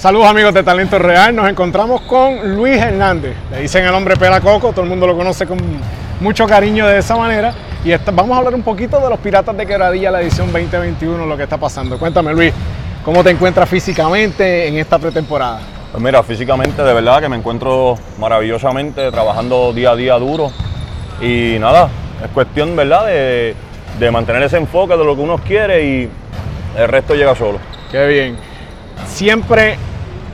Saludos amigos de Talento Real, nos encontramos con Luis Hernández, le dicen el hombre Pela Coco, todo el mundo lo conoce con mucho cariño de esa manera y vamos a hablar un poquito de los Piratas de Quebradilla, la edición 2021, lo que está pasando. Cuéntame Luis, ¿cómo te encuentras físicamente en esta pretemporada? Pues mira, físicamente de verdad que me encuentro maravillosamente, trabajando día a día duro y nada, es cuestión verdad de, de mantener ese enfoque de lo que uno quiere y el resto llega solo. Qué bien. Siempre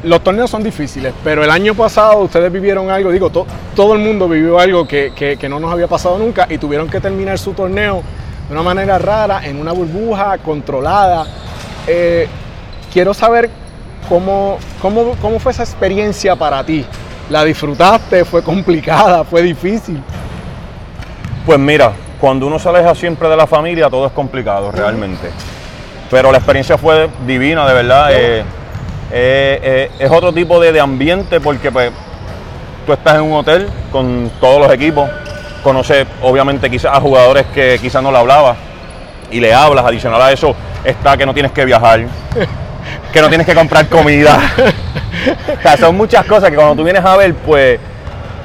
los torneos son difíciles, pero el año pasado ustedes vivieron algo, digo, todo el mundo vivió algo que, no nos había pasado nunca y tuvieron que terminar su torneo de una manera rara, en una burbuja controlada. Eh, quiero saber cómo, cómo, cómo fue esa experiencia para ti. ¿La disfrutaste? ¿Fue complicada? ¿Fue difícil? Pues mira, cuando uno se aleja siempre de la familia, todo es complicado realmente. Pero la experiencia fue divina, de verdad. Eh, eh, eh, es otro tipo de, ambiente porque pues, tú estás en un hotel con todos los equipos, conoces obviamente quizás a jugadores que quizás no le hablabas y le hablas, adicional a eso está que no tienes que viajar, que no tienes que comprar comida. o sea, son muchas cosas que cuando tú vienes a ver, pues,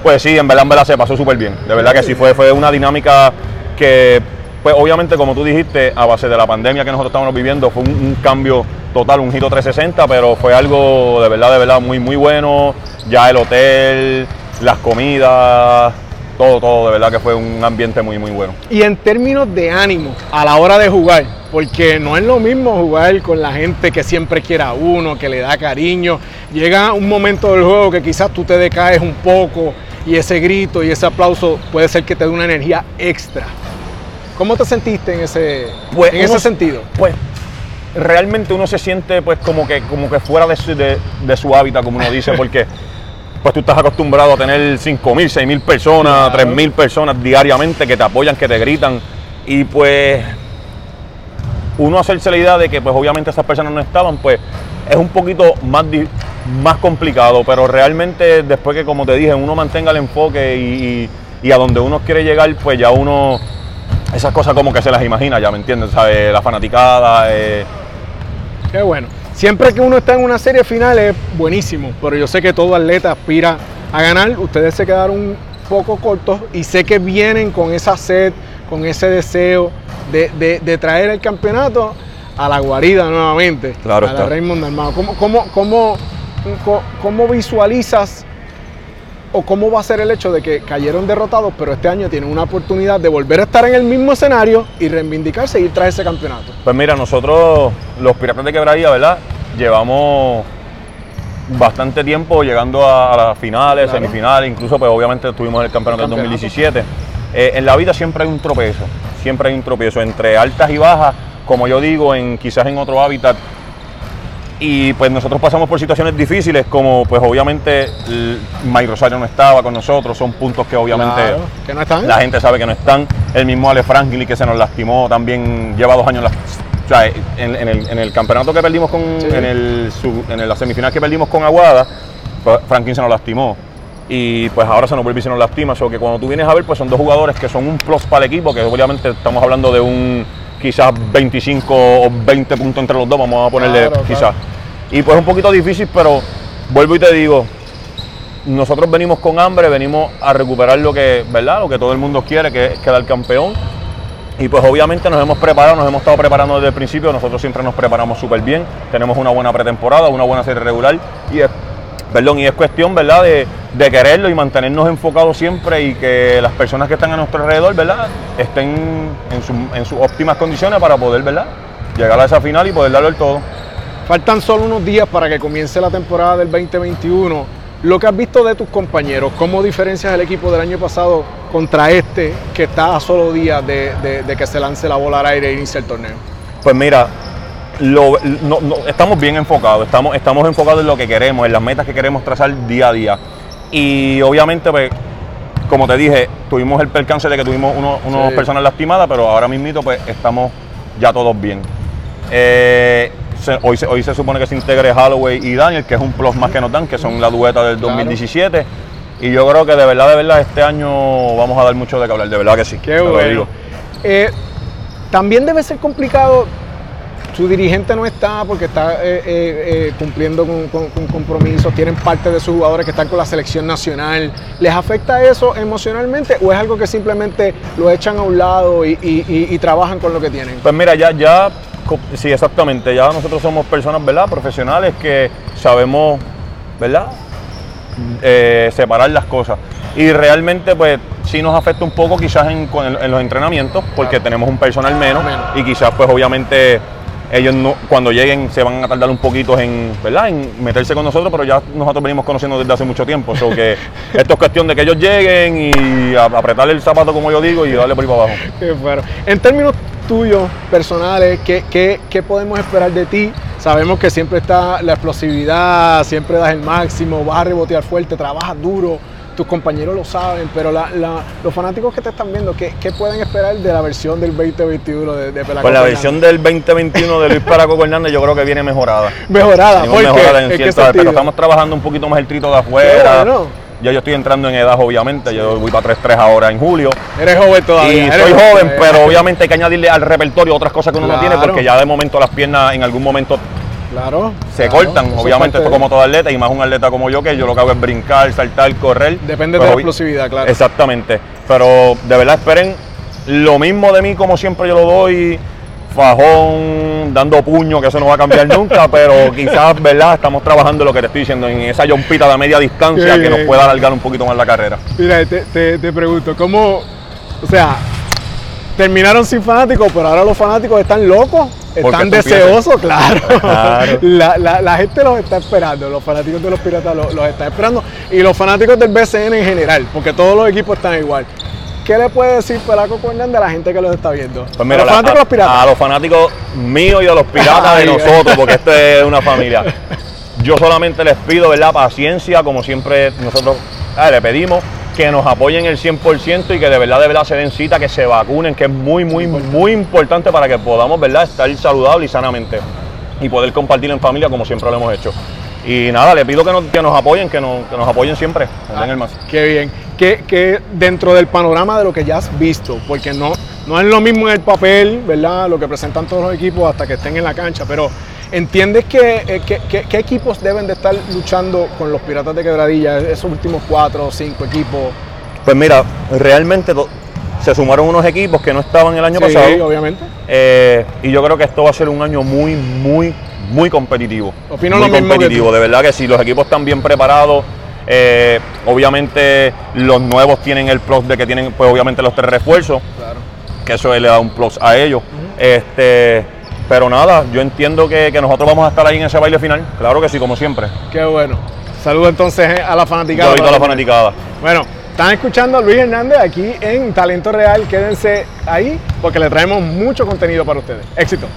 pues sí, en verdad, en verdad se pasó súper bien. De verdad que sí, fue, fue una dinámica que, pues obviamente como tú dijiste, a base de la pandemia que nosotros estamos viviendo, fue un cambio total, un giro 360, pero fue algo de verdad, de verdad muy, muy bueno. Ya el hotel, las comidas, todo, todo, de verdad que fue un ambiente muy, muy bueno. Y en términos de ánimo a la hora de jugar, porque no es lo mismo jugar con la gente que siempre quiere a uno, que le da cariño. Llega un momento del juego que quizás tú te decaes un poco y ese grito y ese aplauso puede ser que te dé una energía extra. ¿Cómo te sentiste en ese, pues en ese sentido? Pues realmente uno se siente pues como que, como que fuera de su, de, su hábitat, como uno dice, porque pues tú estás acostumbrado a tener 5.000, 6.000 personas, 3.000 personas diariamente que te apoyan, que te gritan, y pues uno hacerse la idea de que pues obviamente esas personas no estaban, pues es un poquito más, más complicado, pero realmente después que como te dije, uno mantenga el enfoque y, y a donde uno quiere llegar, pues ya uno esas cosas como que se las imagina, ya me entiendes, ¿sabes? La fanaticada, eh, Qué bueno. Siempre que uno está en una serie final es buenísimo, pero yo sé que todo atleta aspira a ganar. Ustedes se quedaron un poco cortos y sé que vienen con esa sed, con ese deseo de, traer el campeonato a la guarida nuevamente, claro a la Raymond Armado. ¿Cómo, cómo, cómo, cómo visualizas o cómo va a ser el hecho de que cayeron derrotados, pero este año tienen una oportunidad de volver a estar en el mismo escenario y reivindicarse y ir tras ese campeonato? Pues mira, nosotros, los Piratas de Quebradilla, ¿verdad? Llevamos bastante tiempo llegando a, las finales, semifinales, incluso pues obviamente estuvimos en el campeonato, del 2017. Eh, en la vida siempre hay un tropezo, siempre hay un tropiezo entre altas y bajas, como yo digo, en quizás en otro hábitat y pues nosotros pasamos por situaciones difíciles, como pues obviamente Mike Rosario no estaba con nosotros, son puntos que obviamente que no están. la gente sabe que no están. El mismo Ale Franklin que se nos lastimó también lleva dos años. O sea, en, el, campeonato que perdimos con, en, el, en la semifinal que perdimos con Aguada, pues, Franklin se nos lastimó. Y pues ahora se nos vuelve y se nos lastima. O que cuando tú vienes a ver, pues son dos jugadores que son un plus para el equipo, que obviamente estamos hablando de un quizás 25 o 20 puntos entre los dos, vamos a ponerle quizás. Y pues es un poquito difícil, pero vuelvo y te digo, nosotros venimos con hambre, venimos a recuperar lo que, ¿verdad? Lo que todo el mundo quiere, que es quedar campeón. Y pues obviamente nos hemos preparado, nos hemos estado preparando desde el principio, nosotros siempre nos preparamos súper bien, tenemos una buena pretemporada, una buena serie regular y es, perdón, y es cuestión, ¿verdad?, de, de, quererlo y mantenernos enfocados siempre y que las personas que están a nuestro alrededor, ¿verdad?, estén en, sus óptimas condiciones para poder, ¿verdad?, llegar a esa final y poder darlo el todo. Faltan solo unos días para que comience la temporada del 2021. Lo que has visto de tus compañeros, ¿cómo diferencias el equipo del año pasado contra este que está a solo días de, que se lance la bola al aire e inicie el torneo? Pues mira, estamos bien enfocados, estamos, estamos enfocados en lo que queremos, en las metas que queremos trazar día a día. Y obviamente, pues, como te dije, tuvimos el percance de que tuvimos unos personas lastimadas, pero ahora mismo pues estamos ya todos bien. Eh, hoy, se, hoy se supone que se integre Holloway y Daniel, que es un plus más que nos dan, que son la dueta del 2017. Y yo creo que de verdad, de verdad, este año vamos a dar mucho de que hablar, de verdad que sí. Qué bueno. Eh, también debe ser complicado su dirigente no está porque está eh, eh, eh, cumpliendo con, con- con compromisos, tienen parte de sus jugadores que están con la selección nacional. ¿Les afecta eso emocionalmente o es algo que simplemente lo echan a un lado y, y- y- y trabajan con lo que tienen? Pues mira, ya, ya, sí, exactamente. Ya nosotros somos personas, ¿verdad? Profesionales que sabemos, ¿verdad? Eh, separar las cosas. Y realmente, pues, sí nos afecta un poco quizás en, los entrenamientos, porque Claro. tenemos un personal menos, Menos. y quizás, pues, obviamente, ellos no, cuando lleguen se van a tardar un poquito en, ¿verdad? En meterse con nosotros, pero ya nosotros venimos conociendo desde hace mucho tiempo. So que esto es cuestión de que ellos lleguen y a- apretarle el zapato, como yo digo, y darle por ahí para abajo. Qué bueno. En términos tuyos, personales, ¿qué, qué, qué podemos esperar de ti? Sabemos que siempre está la explosividad, siempre das el máximo, vas a rebotear fuerte, trabajas duro, tus compañeros lo saben, pero la- la- los fanáticos que te están viendo, ¿qué, qué pueden esperar de la versión del 2021 de, de Pelaco Pues la versión del 2021 de Luis Paraco Hernández yo creo que viene mejorada. mejorada, Venimos ¿por qué? mejorada en ¿En qué cierto- pero estamos trabajando un poquito más el trito de afuera. Bueno. Ya yo estoy entrando en edad, obviamente. Yo voy para 3-3 ahora en julio. Eres joven todavía. y soy joven, pero obviamente hay que añadirle al repertorio otras cosas que uno no tiene, porque ya de momento las piernas en algún momento Claro. se claro, cortan. Obviamente esto como todo atleta, y más un atleta como yo, que yo lo que hago es brincar, saltar, correr. Depende de la explosividad, claro. Exactamente. Pero de verdad esperen lo mismo de mí como siempre yo lo doy. Fajón, dando puño, que eso no va a cambiar nunca, pero quizás, ¿verdad? Estamos trabajando lo que te estoy diciendo, en esa yompita de media distancia que nos pueda alargar un poquito más la carrera. Mira, te, te- te pregunto, ¿cómo, o sea, terminaron sin fanáticos, pero ahora los fanáticos están locos, están deseosos, claro. Claro. La, la- la gente los está esperando, los fanáticos de los piratas los, los están esperando y los fanáticos del BCN en general, porque todos los equipos están igual. ¿Qué le puede decir Pelaco Hernández a la gente que los está viendo? Pues mira, a los fanáticos los a, piratas. a los fanáticos míos y a los piratas de nosotros, porque esto es una familia. Yo solamente les pido, ¿verdad? Paciencia, como siempre nosotros ah, le pedimos que nos apoyen el 100% y que de verdad, de verdad se den cita, que se vacunen, que es muy, muy, muy importante para que podamos, ¿verdad? Estar saludables y sanamente y poder compartir en familia como siempre lo hemos hecho. Y nada, le pido que nos, que nos apoyen, que nos, que nos apoyen siempre, den el más. Qué bien. Que, que dentro del panorama de lo que ya has visto, porque no, no es lo mismo en el papel, ¿verdad? Lo que presentan todos los equipos hasta que estén en la cancha, pero ¿entiendes que, eh, que- equipos deben de estar luchando con los Piratas de Quebradilla, esos últimos cuatro o cinco equipos? Pues mira, realmente se sumaron unos equipos que no estaban el año Sí, pasado. obviamente. Eh, y yo creo que esto va a ser un año muy, muy, muy competitivo. Opino muy lo competitivo. De verdad que si los equipos están bien preparados, eh, obviamente los nuevos tienen el plus de que tienen, pues obviamente los tres refuerzos, Claro. que eso le da un plus a ellos. Este, pero nada, yo entiendo que, que nosotros vamos a estar ahí en ese baile final. Claro que sí, como siempre. Qué bueno. Saludos entonces eh, a la fanaticada. Y toda la fanaticada. Bueno, están escuchando a Luis Hernández aquí en Talento Real. Quédense ahí porque le traemos mucho contenido para ustedes. Éxito.